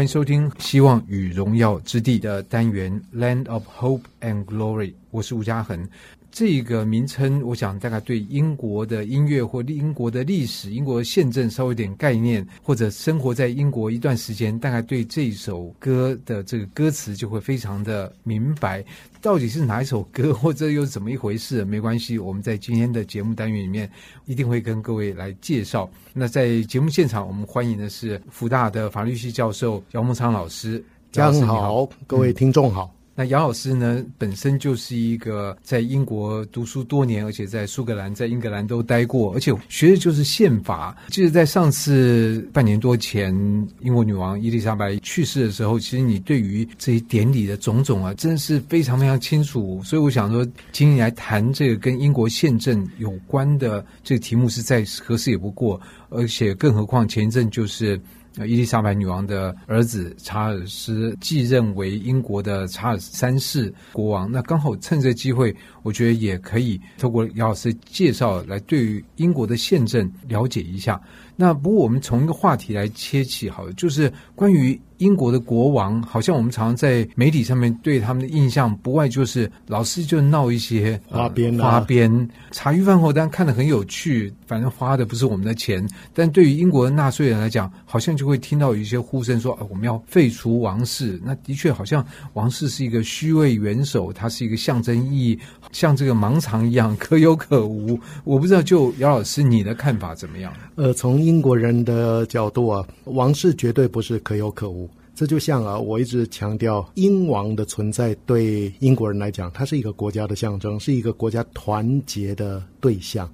欢迎收听《希望与荣耀之地》的单元《Land of Hope and Glory》，我是吴嘉恒。这个名称，我想大概对英国的音乐或英国的历史、英国的宪政稍微有点概念，或者生活在英国一段时间，大概对这首歌的这个歌词就会非常的明白，到底是哪一首歌，或者又是怎么一回事？没关系，我们在今天的节目单元里面一定会跟各位来介绍。那在节目现场，我们欢迎的是福大的法律系教授姚梦昌老师。家恒好，各位听众好。嗯那姚老师呢，本身就是一个在英国读书多年，而且在苏格兰、在英格兰都待过，而且学的就是宪法。就是在上次半年多前，英国女王伊丽莎白去世的时候，其实你对于这些典礼的种种啊，真的是非常非常清楚。所以我想说，请你来谈这个跟英国宪政有关的这个题目，是再合适也不过。而且更何况前一阵就是。伊丽莎白女王的儿子查尔斯继任为英国的查尔斯三世国王，那刚好趁这机会，我觉得也可以透过姚老师介绍来对于英国的宪政了解一下。那不过我们从一个话题来切起，好了，就是关于。英国的国王，好像我们常常在媒体上面对他们的印象，不外就是老是就闹一些花边、啊、花边。茶余饭后，当然看得很有趣，反正花的不是我们的钱。但对于英国的纳税人来讲，好像就会听到有一些呼声说：“啊，我们要废除王室。”那的确好像王室是一个虚位元首，它是一个象征意义，像这个盲肠一样可有可无。我不知道，就姚老师你的看法怎么样？呃，从英国人的角度啊，王室绝对不是可有可无。这就像啊，我一直强调，英王的存在对英国人来讲，它是一个国家的象征，是一个国家团结的对象。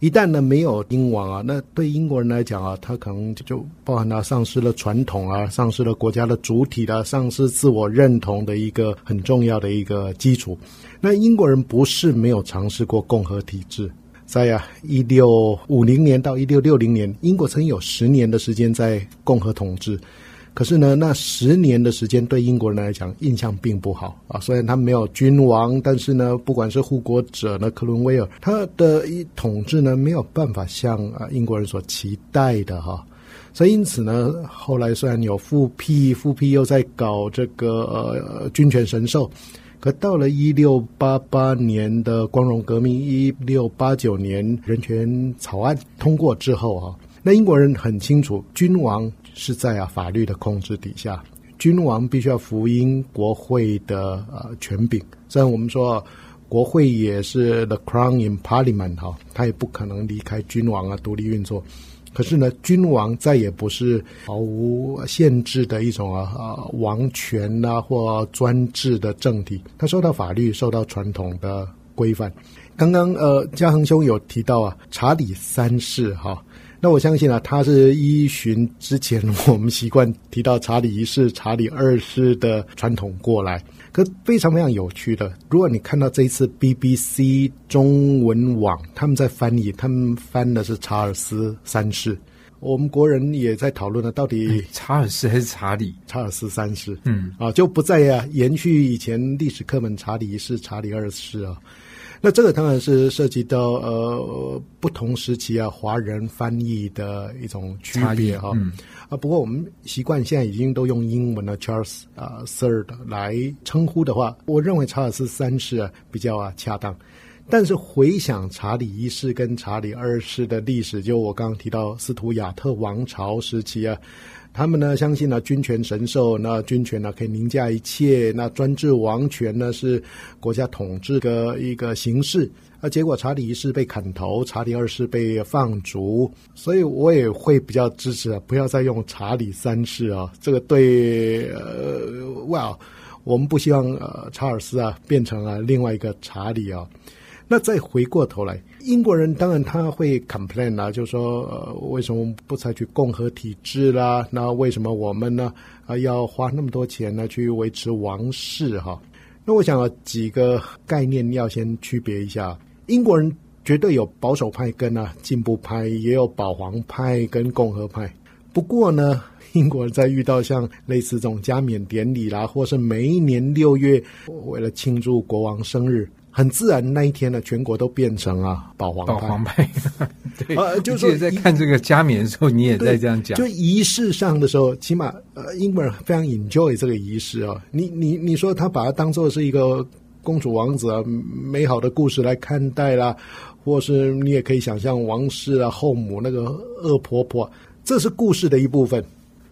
一旦呢没有英王啊，那对英国人来讲啊，他可能就包含他丧失了传统啊，丧失了国家的主体的，丧失自我认同的一个很重要的一个基础。那英国人不是没有尝试过共和体制，在呀一六五零年到一六六零年，英国曾有十年的时间在共和统治。可是呢，那十年的时间对英国人来讲印象并不好啊。虽然他没有君王，但是呢，不管是护国者呢，克伦威尔，他的一统治呢没有办法像啊英国人所期待的哈。所以因此呢，后来虽然有复辟，复辟又在搞这个呃君权神授，可到了一六八八年的光荣革命，一六八九年人权草案通过之后啊，那英国人很清楚君王。是在啊法律的控制底下，君王必须要服膺国会的呃权柄。虽然我们说国会也是 the crown in parliament 哈，他也不可能离开君王啊独立运作。可是呢，君王再也不是毫无限制的一种啊王权啊或专制的政体，他受到法律、受到传统的规范。刚刚呃嘉恒兄有提到啊查理三世哈。那我相信啊，他是依循之前我们习惯提到查理一世、查理二世的传统过来。可非常非常有趣的，如果你看到这一次 BBC 中文网他们在翻译，他们翻的是查尔斯三世。我们国人也在讨论呢，到底查尔斯还是查理？查尔斯三世，嗯啊，就不再呀延续以前历史课本查理一世、查理二世啊。那这个当然是涉及到呃不同时期啊华人翻译的一种区别哈、嗯、啊，不过我们习惯现在已经都用英文的 Charles 啊 Third 来称呼的话，我认为查尔斯三世啊比较啊恰当。但是回想查理一世跟查理二世的历史，就我刚刚提到斯图亚特王朝时期啊。他们呢相信呢君权神授，那君权呢可以凌驾一切，那专制王权呢是国家统治的一个形式。啊，结果查理一世被砍头，查理二世被放逐，所以我也会比较支持啊，不要再用查理三世啊，这个对呃，哇，我们不希望呃查尔斯啊变成了另外一个查理啊。那再回过头来，英国人当然他会 complain 啦，就说呃为什么不采取共和体制啦？那为什么我们呢啊要花那么多钱呢去维持王室哈？那我想几个概念要先区别一下，英国人绝对有保守派跟啊进步派，也有保皇派跟共和派。不过呢，英国人在遇到像类似这种加冕典礼啦，或是每一年六月为了庆祝国王生日。很自然那一天呢，全国都变成啊保皇保皇派。对，呃，就是在看这个加冕的时候，你也在这样讲。就仪式上的时候，起码呃，英国人非常 enjoy 这个仪式啊。你你你说他把它当做是一个公主王子啊，美好的故事来看待啦，或是你也可以想象王室啊后母那个恶婆婆，这是故事的一部分。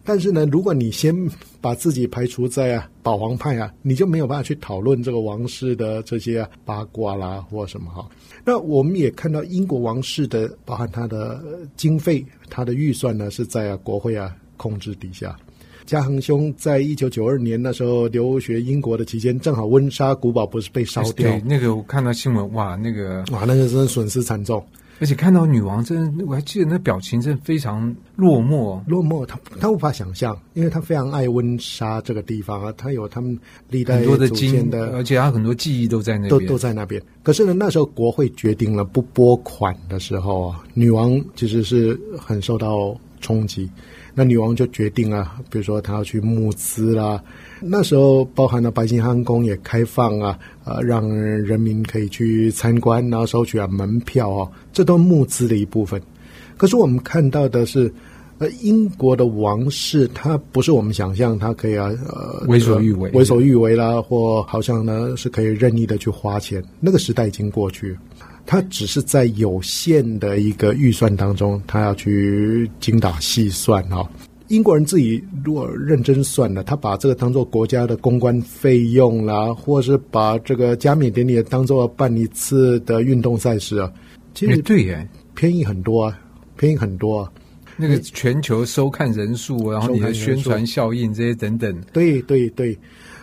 但是呢，如果你先把自己排除在啊保皇派啊，你就没有办法去讨论这个王室的这些、啊、八卦啦或什么哈。那我们也看到英国王室的，包含他的经费、他的预算呢，是在啊国会啊控制底下。嘉恒兄在一九九二年那时候留学英国的期间，正好温莎古堡不是被烧掉？对，那个我看到新闻，哇，那个哇，那个真的损失惨重。而且看到女王，真我还记得那表情，真的非常落寞。落寞，他他无法想象，因为他非常爱温莎这个地方啊，他有他们历代祖先的，而且他很多记忆都在那边，都都在那边。可是呢，那时候国会决定了不拨款的时候啊，女王其实是很受到冲击。那女王就决定啊，比如说她要去募资啦。那时候包含了白金汉宫也开放啊，呃，让人民可以去参观，然后收取啊门票啊，这都募资的一部分。可是我们看到的是，呃，英国的王室他不是我们想象他可以啊，呃，为所欲为，为所欲为啦，或好像呢是可以任意的去花钱。那个时代已经过去，他只是在有限的一个预算当中，他要去精打细算啊。英国人自己如果认真算了，他把这个当做国家的公关费用啦，或是把这个加冕典礼当做办一次的运动赛事啊，其实对耶，便宜很多啊，便宜很多啊。那个全球收看人数，然后你的宣传效应这些等等，对对对。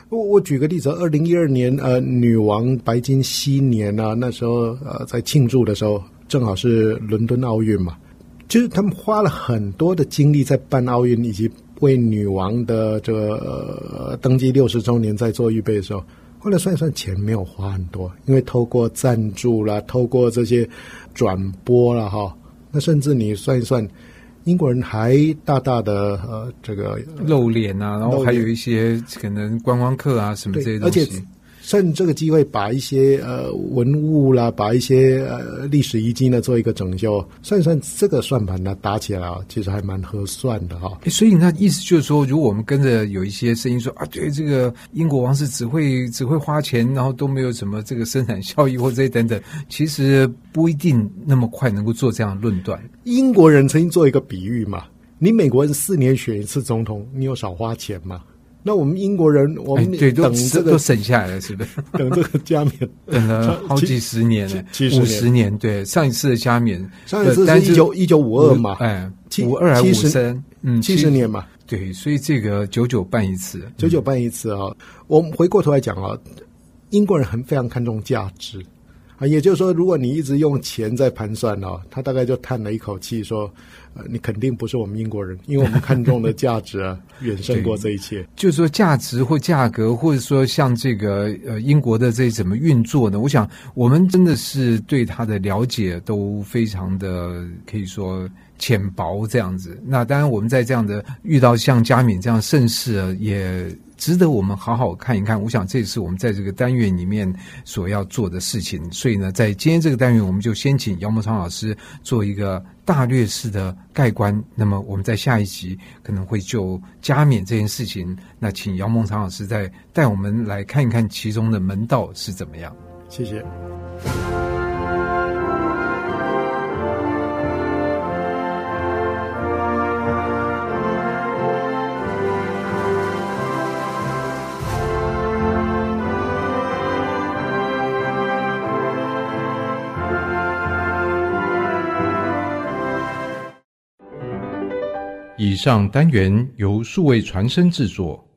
我我举个例子，二零一二年呃，女王白金禧年啊，那时候呃在庆祝的时候，正好是伦敦奥运嘛。其实他们花了很多的精力在办奥运，以及为女王的这个、呃、登基六十周年在做预备的时候，后来算一算钱没有花很多，因为透过赞助啦，透过这些转播啦，哈，那甚至你算一算，英国人还大大的呃这个露脸啊，然后还有一些可能观光客啊什么这些东西。趁这个机会，把一些呃文物啦，把一些呃历史遗迹呢做一个整修，算一算这个算盘呢打起来啊，其实还蛮合算的哈。所以那意思就是说，如果我们跟着有一些声音说啊，对这个英国王室只会只会花钱，然后都没有什么这个生产效益或者这些等等，其实不一定那么快能够做这样的论断。英国人曾经做一个比喻嘛，你美国人四年选一次总统，你有少花钱吗？那我们英国人，我们等这个都省下来了，是不是？等这个加冕，等了好几十年了，五十年。对，上一次的加冕，上一次是一九一九五二嘛，哎，五二还五三，嗯，七十年嘛。对，所以这个九九办一次，九九办一次啊。我们回过头来讲啊，英国人很非常看重价值啊，也就是说，如果你一直用钱在盘算啊，他大概就叹了一口气说。呃，你肯定不是我们英国人，因为我们看重的价值，远胜过这一切。就是说，价值或价格，或者说像这个呃，英国的这怎么运作呢？我想，我们真的是对他的了解都非常的可以说浅薄这样子。那当然，我们在这样的遇到像加冕这样盛世，也。值得我们好好看一看。我想这也是我们在这个单元里面所要做的事情。所以呢，在今天这个单元，我们就先请姚孟昌老师做一个大略式的概观。那么我们在下一集可能会就加冕这件事情，那请姚孟昌老师再带我们来看一看其中的门道是怎么样。谢谢。上单元由数位传声制作。